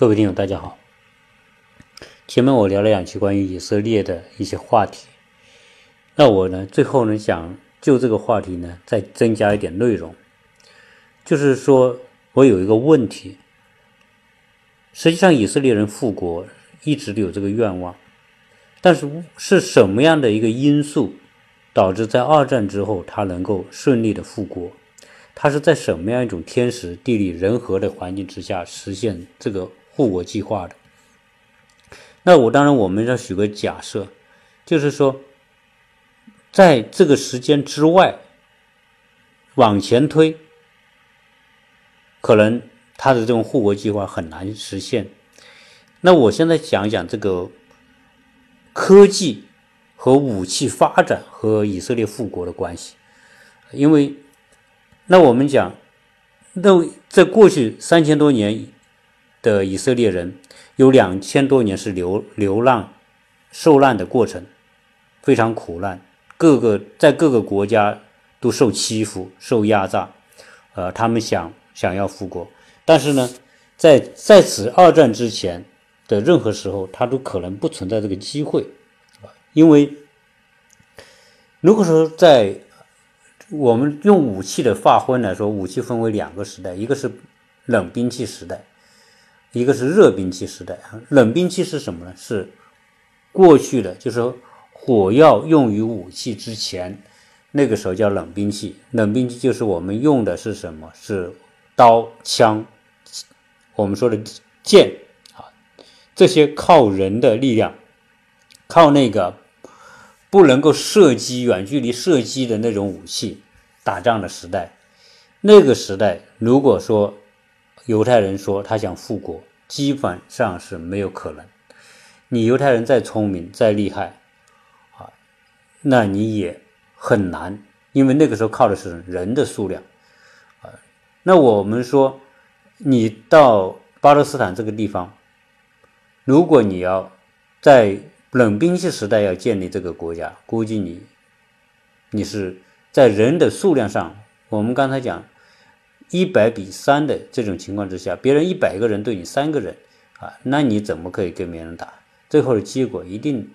各位听友，大家好。前面我聊了两期关于以色列的一些话题，那我呢，最后呢，想就这个话题呢，再增加一点内容，就是说我有一个问题，实际上以色列人复国一直都有这个愿望，但是是什么样的一个因素导致在二战之后他能够顺利的复国？他是在什么样一种天时地利人和的环境之下实现这个？复国计划的，那我当然我们要许个假设，就是说，在这个时间之外往前推，可能他的这种护国计划很难实现。那我现在讲讲这个科技和武器发展和以色列复国的关系，因为那我们讲，那在过去三千多年。的以色列人有两千多年是流流浪、受难的过程，非常苦难，各个在各个国家都受欺负、受压榨，呃，他们想想要复国，但是呢，在在此二战之前的任何时候，他都可能不存在这个机会，因为如果说在我们用武器的划分来说，武器分为两个时代，一个是冷兵器时代。一个是热兵器时代，冷兵器是什么呢？是过去的，就是火药用于武器之前，那个时候叫冷兵器。冷兵器就是我们用的是什么？是刀、枪，我们说的剑啊，这些靠人的力量，靠那个不能够射击、远距离射击的那种武器打仗的时代。那个时代，如果说犹太人说他想复国，基本上是没有可能。你犹太人再聪明再厉害，啊，那你也很难，因为那个时候靠的是人的数量，啊，那我们说，你到巴勒斯坦这个地方，如果你要在冷兵器时代要建立这个国家，估计你，你是在人的数量上，我们刚才讲。一百比三的这种情况之下，别人一百个人对你三个人，啊，那你怎么可以跟别人打？最后的结果一定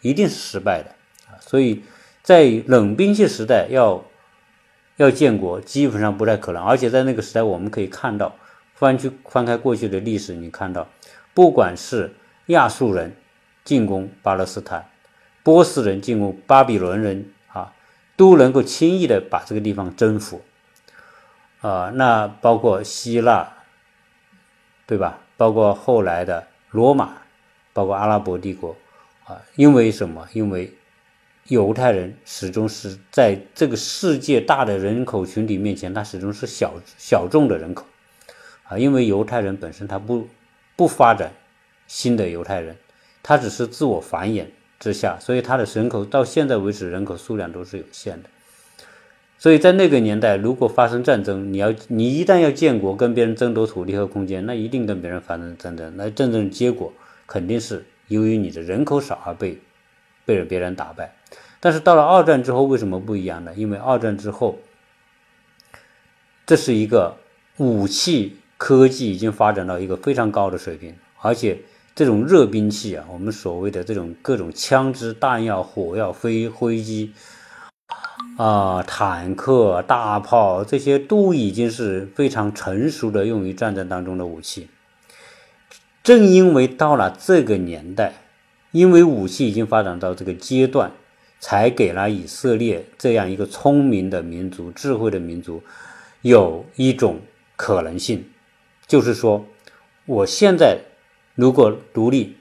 一定是失败的啊！所以在冷兵器时代要要建国基本上不太可能，而且在那个时代我们可以看到，翻去翻开过去的历史，你看到不管是亚述人进攻巴勒斯坦，波斯人进攻巴比伦人啊，都能够轻易的把这个地方征服。啊，那包括希腊，对吧？包括后来的罗马，包括阿拉伯帝国，啊，因为什么？因为犹太人始终是在这个世界大的人口群体面前，他始终是小小众的人口，啊，因为犹太人本身他不不发展新的犹太人，他只是自我繁衍之下，所以他的人口到现在为止人口数量都是有限的。所以在那个年代，如果发生战争，你要你一旦要建国，跟别人争夺土地和空间，那一定跟别人发生战争。那战争的结果肯定是由于你的人口少而被被别人打败。但是到了二战之后，为什么不一样呢？因为二战之后，这是一个武器科技已经发展到一个非常高的水平，而且这种热兵器啊，我们所谓的这种各种枪支、弹药、火药、飞飞机。啊，坦克、大炮这些都已经是非常成熟的用于战争当中的武器。正因为到了这个年代，因为武器已经发展到这个阶段，才给了以色列这样一个聪明的民族、智慧的民族有一种可能性，就是说，我现在如果独立，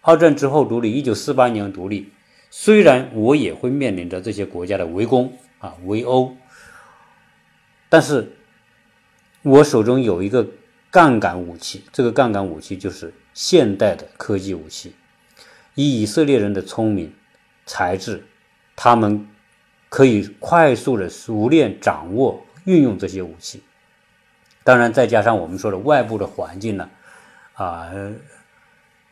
二战之后独立，一九四八年独立。虽然我也会面临着这些国家的围攻啊围殴，但是我手中有一个杠杆武器，这个杠杆武器就是现代的科技武器。以以色列人的聪明才智，他们可以快速的熟练掌握运用这些武器。当然，再加上我们说的外部的环境呢，啊，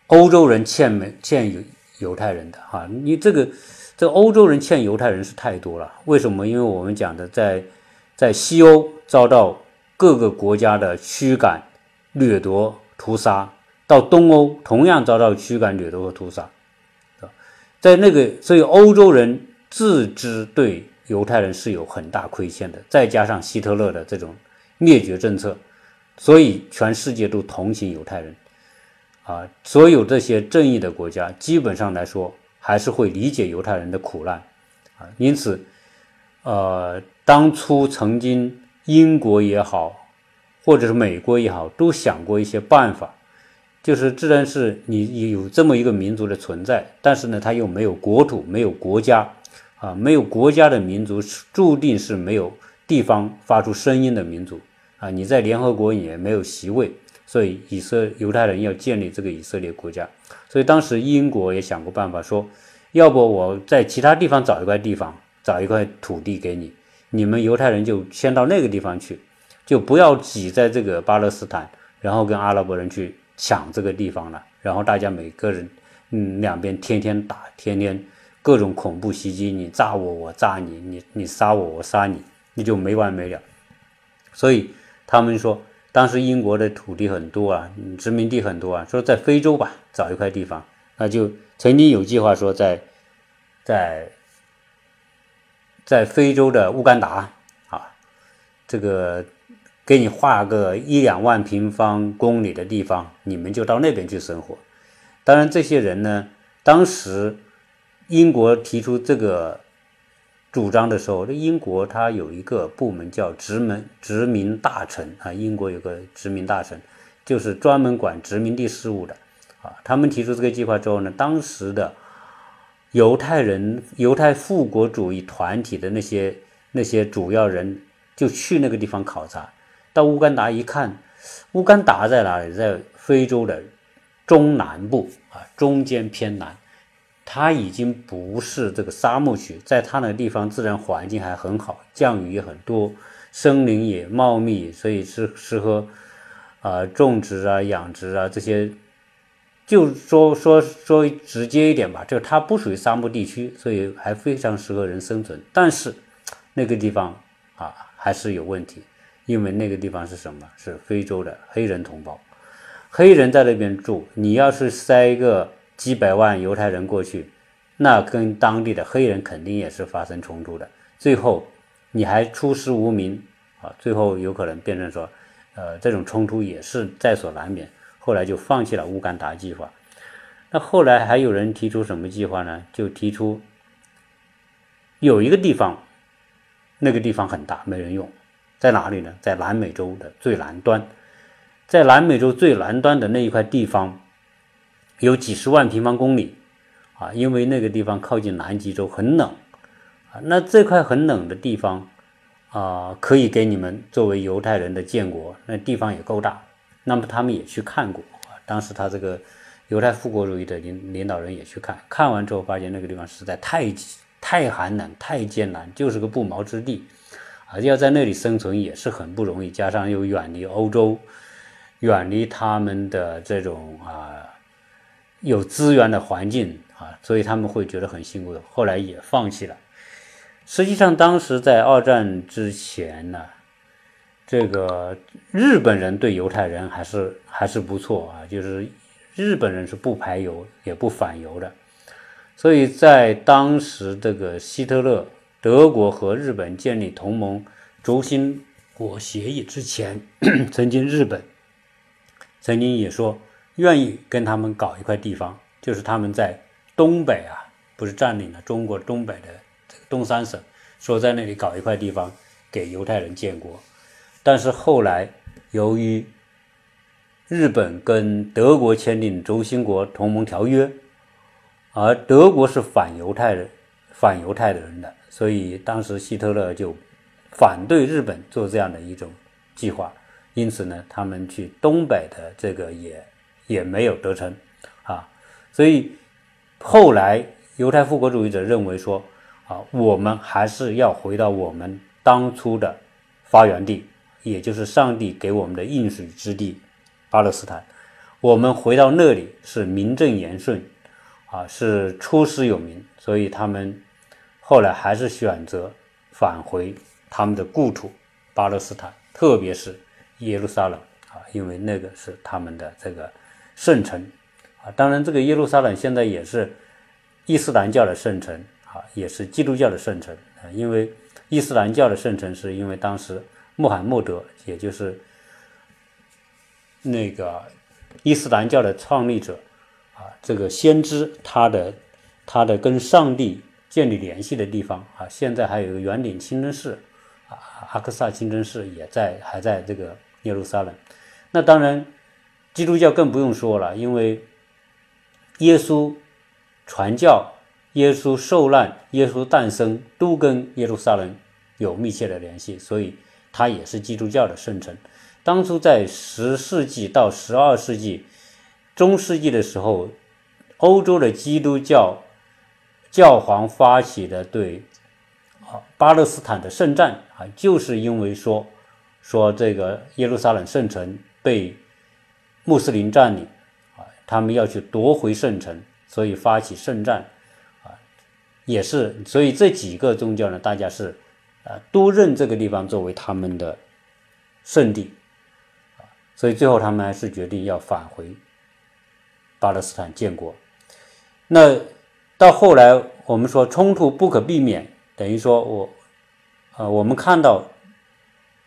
欧洲人欠没欠有。犹太人的哈，你这个这欧洲人欠犹太人是太多了。为什么？因为我们讲的在在西欧遭到各个国家的驱赶、掠夺、屠杀，到东欧同样遭到驱赶、掠夺和屠杀，在那个，所以欧洲人自知对犹太人是有很大亏欠的，再加上希特勒的这种灭绝政策，所以全世界都同情犹太人。啊，所有这些正义的国家，基本上来说还是会理解犹太人的苦难，啊，因此，呃，当初曾经英国也好，或者是美国也好，都想过一些办法，就是自然是你有这么一个民族的存在，但是呢，他又没有国土，没有国家，啊，没有国家的民族，注定是没有地方发出声音的民族，啊，你在联合国也没有席位。所以，以色犹太人要建立这个以色列国家。所以当时英国也想过办法，说，要不我在其他地方找一块地方，找一块土地给你，你们犹太人就先到那个地方去，就不要挤在这个巴勒斯坦，然后跟阿拉伯人去抢这个地方了。然后大家每个人，嗯，两边天天打，天天各种恐怖袭击，你炸我，我炸你，你你杀我，我杀你，你就没完没了。所以他们说。当时英国的土地很多啊，殖民地很多啊，说在非洲吧找一块地方，那就曾经有计划说在，在，在非洲的乌干达啊，这个给你划个一两万平方公里的地方，你们就到那边去生活。当然，这些人呢，当时英国提出这个。主张的时候，这英国它有一个部门叫殖民殖民大臣啊，英国有个殖民大臣，就是专门管殖民地事务的啊。他们提出这个计划之后呢，当时的犹太人、犹太复国主义团体的那些那些主要人就去那个地方考察，到乌干达一看，乌干达在哪里？在非洲的中南部啊，中间偏南。它已经不是这个沙漠区，在它那个地方自然环境还很好，降雨也很多，森林也茂密，所以是适合啊种植啊养殖啊这些。就说说说直接一点吧，就它不属于沙漠地区，所以还非常适合人生存。但是那个地方啊还是有问题，因为那个地方是什么？是非洲的黑人同胞，黑人在那边住，你要是塞一个。几百万犹太人过去，那跟当地的黑人肯定也是发生冲突的。最后你还出师无名啊，最后有可能变成说，呃，这种冲突也是在所难免。后来就放弃了乌干达计划。那后来还有人提出什么计划呢？就提出有一个地方，那个地方很大，没人用，在哪里呢？在南美洲的最南端，在南美洲最南端的那一块地方。有几十万平方公里，啊，因为那个地方靠近南极洲，很冷，啊，那这块很冷的地方，啊，可以给你们作为犹太人的建国，那地方也够大，那么他们也去看过，当时他这个犹太复国主义的领领导人也去看，看完之后发现那个地方实在太太寒冷、太艰难，就是个不毛之地，啊，要在那里生存也是很不容易，加上又远离欧洲，远离他们的这种啊。有资源的环境啊，所以他们会觉得很辛苦，后来也放弃了。实际上，当时在二战之前呢，这个日本人对犹太人还是还是不错啊，就是日本人是不排犹也不反犹的。所以在当时这个希特勒德国和日本建立同盟轴心国协议之前，曾经日本曾经也说。愿意跟他们搞一块地方，就是他们在东北啊，不是占领了中国东北的东三省，说在那里搞一块地方给犹太人建国。但是后来由于日本跟德国签订轴心国同盟条约，而德国是反犹太人、反犹太的人的，所以当时希特勒就反对日本做这样的一种计划。因此呢，他们去东北的这个也。也没有得逞，啊，所以后来犹太复国主义者认为说，啊，我们还是要回到我们当初的发源地，也就是上帝给我们的应许之地巴勒斯坦，我们回到那里是名正言顺，啊，是出师有名，所以他们后来还是选择返回他们的故土巴勒斯坦，特别是耶路撒冷，啊，因为那个是他们的这个。圣城啊。当然，这个耶路撒冷现在也是伊斯兰教的圣城啊，也是基督教的圣城啊。因为伊斯兰教的圣城是因为当时穆罕默德，也就是那个伊斯兰教的创立者啊，这个先知他的他的跟上帝建立联系的地方啊，现在还有一个圆顶清真寺。阿克萨清真寺也在，还在这个耶路撒冷。那当然，基督教更不用说了，因为耶稣传教、耶稣受难、耶稣诞生都跟耶路撒冷有密切的联系，所以它也是基督教的圣城。当初在十世纪到十二世纪中世纪的时候，欧洲的基督教教皇发起的对。巴勒斯坦的圣战啊，就是因为说说这个耶路撒冷圣城被穆斯林占领啊，他们要去夺回圣城，所以发起圣战啊，也是所以这几个宗教呢，大家是啊都认这个地方作为他们的圣地啊，所以最后他们还是决定要返回巴勒斯坦建国。那到后来我们说冲突不可避免。等于说，我，呃，我们看到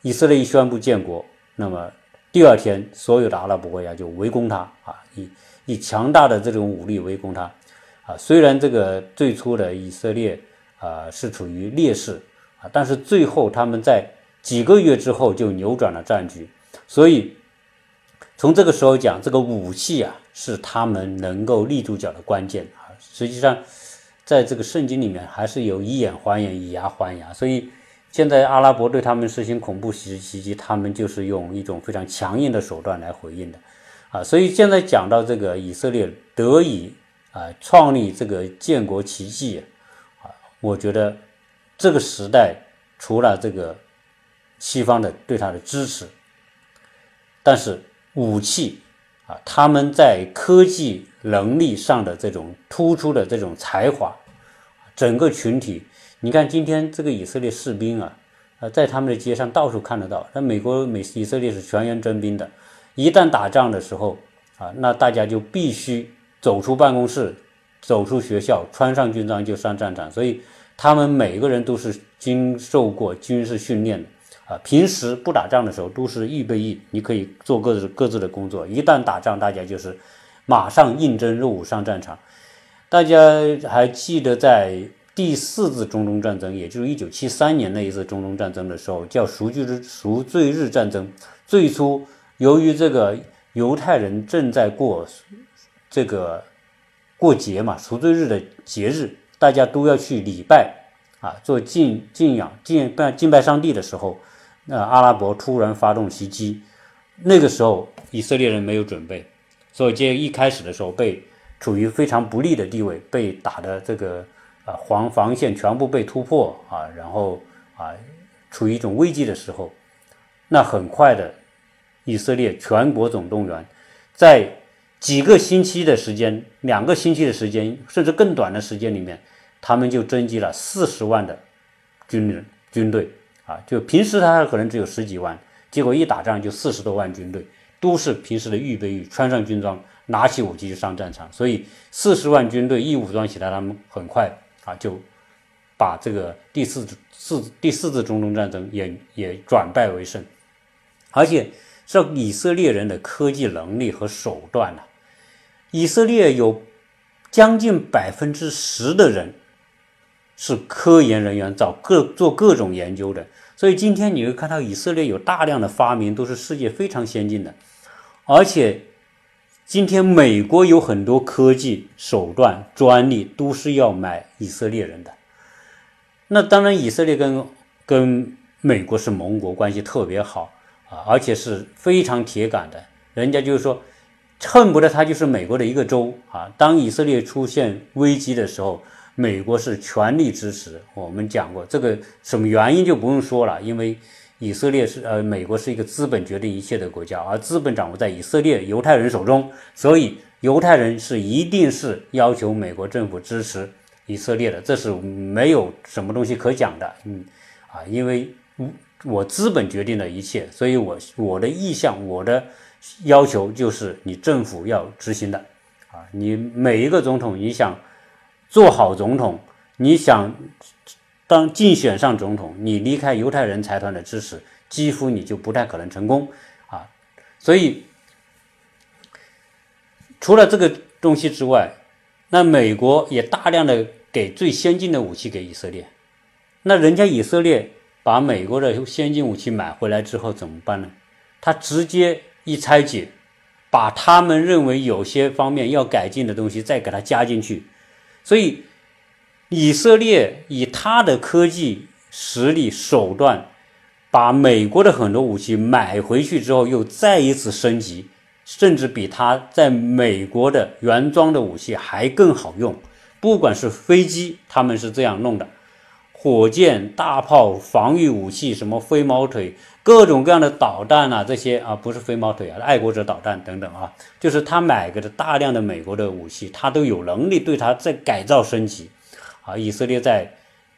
以色列一宣布建国，那么第二天，所有的阿拉伯国家就围攻他啊，以以强大的这种武力围攻他啊。虽然这个最初的以色列啊是处于劣势啊，但是最后他们在几个月之后就扭转了战局。所以从这个时候讲，这个武器啊是他们能够立住脚的关键啊。实际上。在这个圣经里面，还是有以眼还眼，以牙还牙。所以，现在阿拉伯对他们实行恐怖袭袭击，他们就是用一种非常强硬的手段来回应的，啊。所以现在讲到这个以色列得以啊创立这个建国奇迹，啊，我觉得这个时代除了这个西方的对他的支持，但是武器。啊，他们在科技能力上的这种突出的这种才华，整个群体，你看今天这个以色列士兵啊，啊，在他们的街上到处看得到。那美国美以色列是全员征兵的，一旦打仗的时候啊，那大家就必须走出办公室，走出学校，穿上军装就上战场。所以他们每个人都是经受过军事训练的。啊，平时不打仗的时候都是预备役，你可以做各自各自的工作。一旦打仗，大家就是马上应征入伍上战场。大家还记得在第四次中东战争，也就是一九七三年那一次中东战争的时候，叫赎罪日赎罪日战争。最初由于这个犹太人正在过这个过节嘛，赎罪日的节日，大家都要去礼拜啊，做敬敬仰敬拜敬拜上帝的时候。那阿拉伯突然发动袭击，那个时候以色列人没有准备，所以这一开始的时候被处于非常不利的地位，被打的这个啊防防线全部被突破啊，然后啊处于一种危机的时候，那很快的以色列全国总动员，在几个星期的时间，两个星期的时间，甚至更短的时间里面，他们就征集了四十万的军人军队。啊，就平时他可能只有十几万，结果一打仗就四十多万军队，都是平时的预备役，穿上军装，拿起武器就上战场。所以四十万军队一武装起来，他们很快啊就把这个第四四第四次中东战争也也转败为胜。而且这以色列人的科技能力和手段呢，以色列有将近百分之十的人。是科研人员找各做各种研究的，所以今天你会看到以色列有大量的发明都是世界非常先进的，而且今天美国有很多科技手段专利都是要买以色列人的。那当然，以色列跟跟美国是盟国关系特别好啊，而且是非常铁杆的，人家就是说恨不得他就是美国的一个州啊。当以色列出现危机的时候。美国是全力支持，我们讲过这个什么原因就不用说了，因为以色列是呃，美国是一个资本决定一切的国家，而资本掌握在以色列犹太人手中，所以犹太人是一定是要求美国政府支持以色列的，这是没有什么东西可讲的，嗯，啊，因为我资本决定了一切，所以我我的意向，我的要求就是你政府要执行的啊！你每一个总统，你想做好总统，你想当竞选上总统，你离开犹太人财团的支持，几乎你就不太可能成功啊！所以除了这个东西之外，那美国也大量的给最先进的武器给以色列，那人家以色列。把美国的先进武器买回来之后怎么办呢？他直接一拆解，把他们认为有些方面要改进的东西再给它加进去。所以，以色列以他的科技实力手段，把美国的很多武器买回去之后，又再一次升级，甚至比他在美国的原装的武器还更好用。不管是飞机，他们是这样弄的。火箭、大炮、防御武器，什么飞毛腿，各种各样的导弹啊，这些啊不是飞毛腿啊，爱国者导弹等等啊，就是他买给的大量的美国的武器，他都有能力对他再改造升级啊。以色列在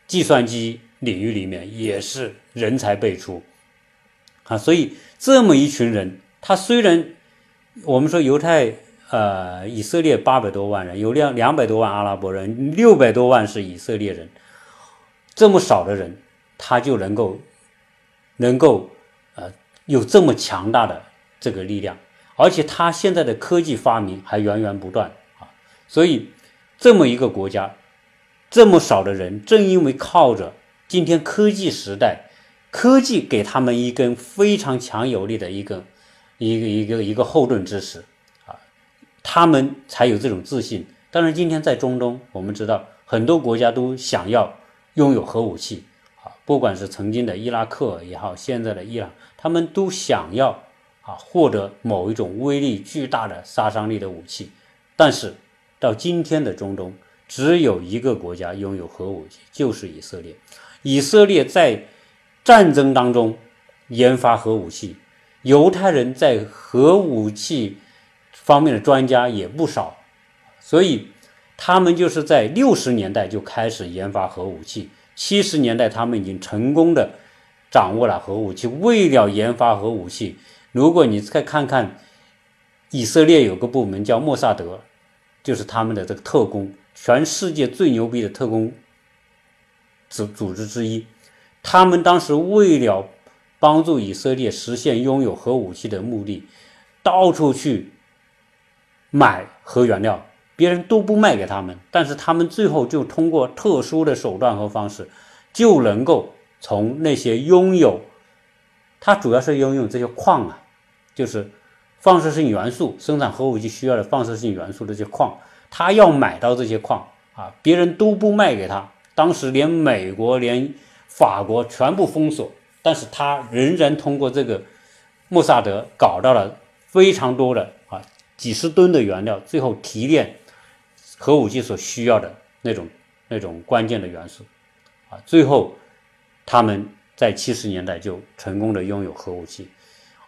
计算机领域里面也是人才辈出啊，所以这么一群人，他虽然我们说犹太呃以色列八百多万人，有两两百多万阿拉伯人，六百多万是以色列人。这么少的人，他就能够，能够，呃，有这么强大的这个力量，而且他现在的科技发明还源源不断啊，所以这么一个国家，这么少的人，正因为靠着今天科技时代，科技给他们一根非常强有力的一个一个一个一个后盾支持啊，他们才有这种自信。当然，今天在中东，我们知道很多国家都想要。拥有核武器啊，不管是曾经的伊拉克也好，现在的伊朗，他们都想要啊获得某一种威力巨大的杀伤力的武器。但是到今天的中东，只有一个国家拥有核武器，就是以色列。以色列在战争当中研发核武器，犹太人在核武器方面的专家也不少，所以。他们就是在六十年代就开始研发核武器，七十年代他们已经成功的掌握了核武器。为了研发核武器，如果你再看看以色列有个部门叫莫萨德，就是他们的这个特工，全世界最牛逼的特工组组织之一。他们当时为了帮助以色列实现拥有核武器的目的，到处去买核原料。别人都不卖给他们，但是他们最后就通过特殊的手段和方式，就能够从那些拥有，它主要是拥有这些矿啊，就是放射性元素生产核武器需要的放射性元素的这些矿，他要买到这些矿啊，别人都不卖给他。当时连美国、连法国全部封锁，但是他仍然通过这个莫萨德搞到了非常多的啊几十吨的原料，最后提炼。核武器所需要的那种那种关键的元素，啊，最后他们在七十年代就成功的拥有核武器，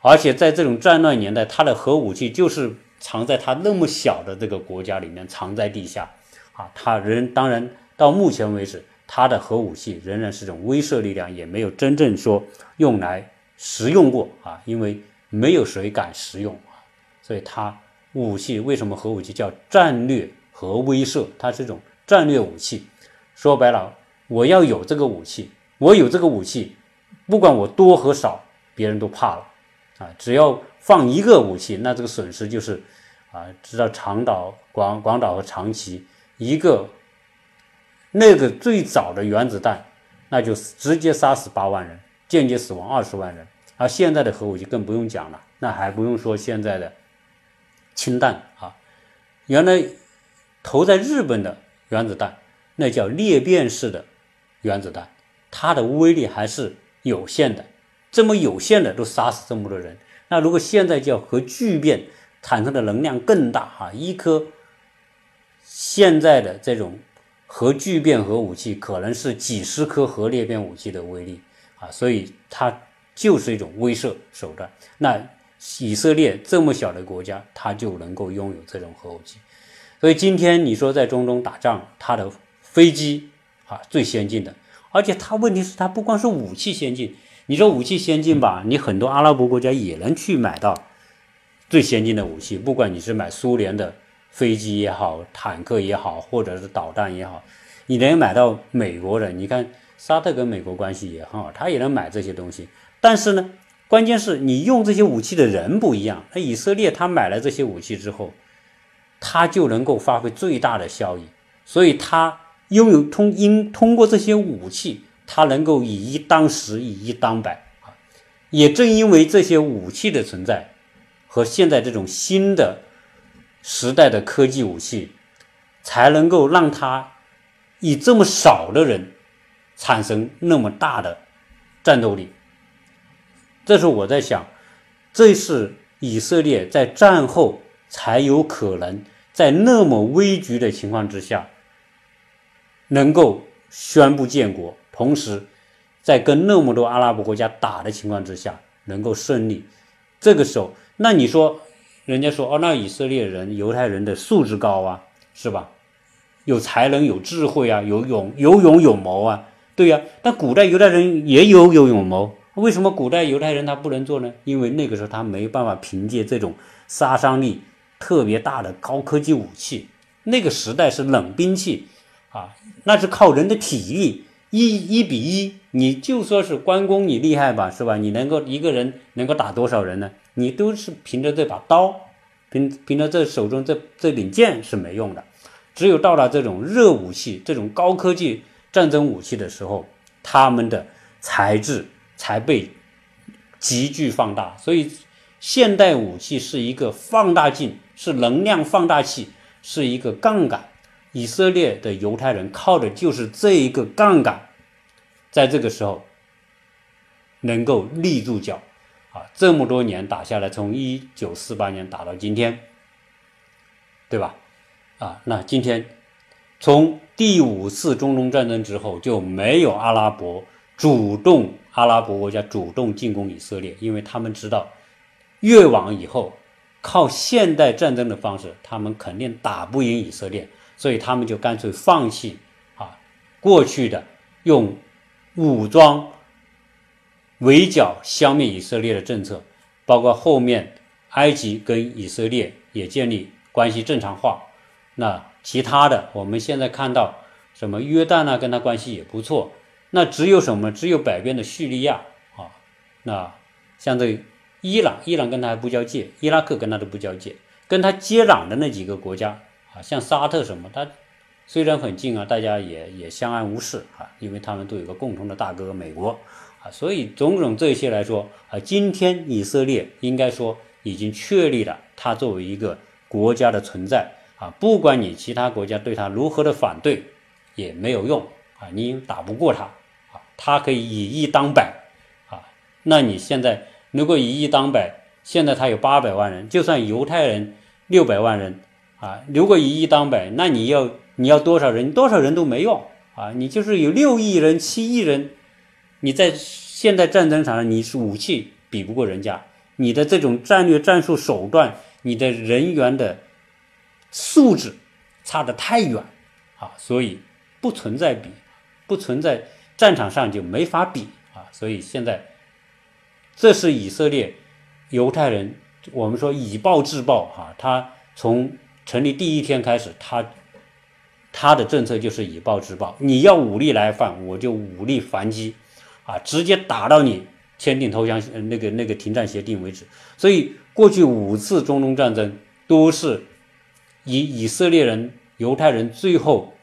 而且在这种战乱年代，他的核武器就是藏在他那么小的这个国家里面，藏在地下，啊，他仍当然到目前为止，他的核武器仍然是种威慑力量，也没有真正说用来实用过啊，因为没有谁敢实用啊，所以他武器为什么核武器叫战略？核威慑，它是一种战略武器。说白了，我要有这个武器，我有这个武器，不管我多和少，别人都怕了啊！只要放一个武器，那这个损失就是啊，知道长岛、广广岛和长崎一个那个最早的原子弹，那就直接杀死八万人，间接死亡二十万人。而现在的核武器更不用讲了，那还不用说现在的氢弹啊，原来。投在日本的原子弹，那叫裂变式的原子弹，它的威力还是有限的。这么有限的都杀死这么多人，那如果现在叫核聚变，产生的能量更大哈，一颗现在的这种核聚变核武器可能是几十颗核裂变武器的威力啊，所以它就是一种威慑手段。那以色列这么小的国家，它就能够拥有这种核武器。所以今天你说在中东打仗，它的飞机啊最先进的，而且它问题是，它不光是武器先进，你说武器先进吧，你很多阿拉伯国家也能去买到最先进的武器，不管你是买苏联的飞机也好，坦克也好，或者是导弹也好，你能买到美国的。你看沙特跟美国关系也很好，他也能买这些东西。但是呢，关键是你用这些武器的人不一样。那以色列他买了这些武器之后，他就能够发挥最大的效益，所以他拥有通因通过这些武器，他能够以一当十，以一当百啊。也正因为这些武器的存在和现在这种新的时代的科技武器，才能够让他以这么少的人产生那么大的战斗力。这是我在想，这是以色列在战后才有可能在那么危局的情况之下，能够宣布建国，同时在跟那么多阿拉伯国家打的情况之下能够胜利。这个时候，那你说，人家说哦，那以色列人、犹太人的素质高啊，是吧？有才能、有智慧啊，有勇、有勇有谋啊，对呀。但古代犹太人也有有勇谋。为什么古代犹太人他不能做呢？因为那个时候他没办法凭借这种杀伤力特别大的高科技武器，那个时代是冷兵器啊，那是靠人的体力一一比一，你就说是关公你厉害吧，是吧？你能够一个人能够打多少人呢？你都是凭着这把刀，凭凭着这手中这这柄剑是没用的，只有到了这种热武器、这种高科技战争武器的时候，他们的材质。才被急剧放大，所以现代武器是一个放大镜，是能量放大器，是一个杠杆。以色列的犹太人靠的就是这一个杠杆，在这个时候能够立住脚啊！这么多年打下来，从一九四八年打到今天，对吧？啊，那今天从第五次中东战争之后就没有阿拉伯主动。阿拉伯国家主动进攻以色列，因为他们知道越往以后靠现代战争的方式，他们肯定打不赢以色列，所以他们就干脆放弃啊过去的用武装围剿消灭以色列的政策，包括后面埃及跟以色列也建立关系正常化。那其他的，我们现在看到什么约旦啊，跟他关系也不错。那只有什么？只有北边的叙利亚啊，那像这伊朗，伊朗跟他还不交界，伊拉克跟他都不交界，跟他接壤的那几个国家啊，像沙特什么，他虽然很近啊，大家也也相安无事啊，因为他们都有个共同的大哥美国啊，所以种种这些来说啊，今天以色列应该说已经确立了他作为一个国家的存在啊，不管你其他国家对他如何的反对，也没有用啊，你打不过他。他可以以一当百，啊，那你现在如果以一当百，现在他有八百万人，就算犹太人六百万人，啊，如果以一当百，那你要你要多少人？多少人都没用啊！你就是有六亿人、七亿人，你在现在战争场上，你是武器比不过人家，你的这种战略战术手段，你的人员的素质差得太远啊，所以不存在比，不存在。战场上就没法比啊，所以现在这是以色列犹太人，我们说以暴制暴啊，他从成立第一天开始，他他的政策就是以暴制暴，你要武力来犯，我就武力反击啊，直接打到你签订投降那个那个停战协定为止。所以过去五次中东战争都是以以色列人犹太人最后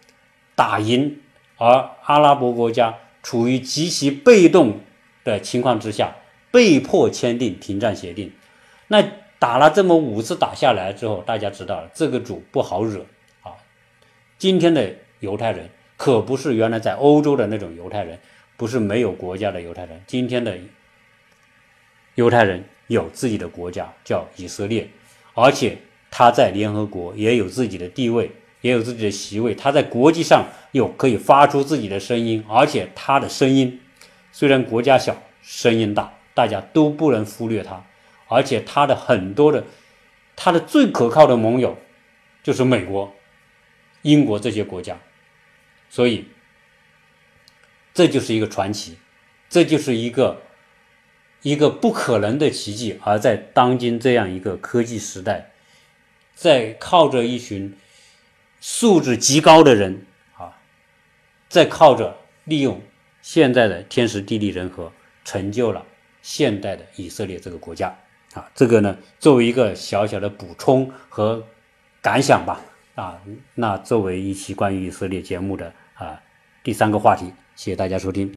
打赢，而阿拉伯国家。处于极其被动的情况之下，被迫签订停战协定。那打了这么五次打下来之后，大家知道了这个主不好惹啊。今天的犹太人可不是原来在欧洲的那种犹太人，不是没有国家的犹太人。今天的犹太人有自己的国家，叫以色列，而且他在联合国也有自己的地位。也有自己的席位，他在国际上有可以发出自己的声音，而且他的声音虽然国家小，声音大，大家都不能忽略他。而且他的很多的，他的最可靠的盟友就是美国、英国这些国家，所以这就是一个传奇，这就是一个一个不可能的奇迹，而在当今这样一个科技时代，在靠着一群素质极高的人啊，在靠着利用现在的天时地利人和，成就了现代的以色列这个国家。啊。这个呢，作为一个小小的补充和感想吧啊。那作为一期关于以色列节目的啊第三个话题，谢谢大家收听。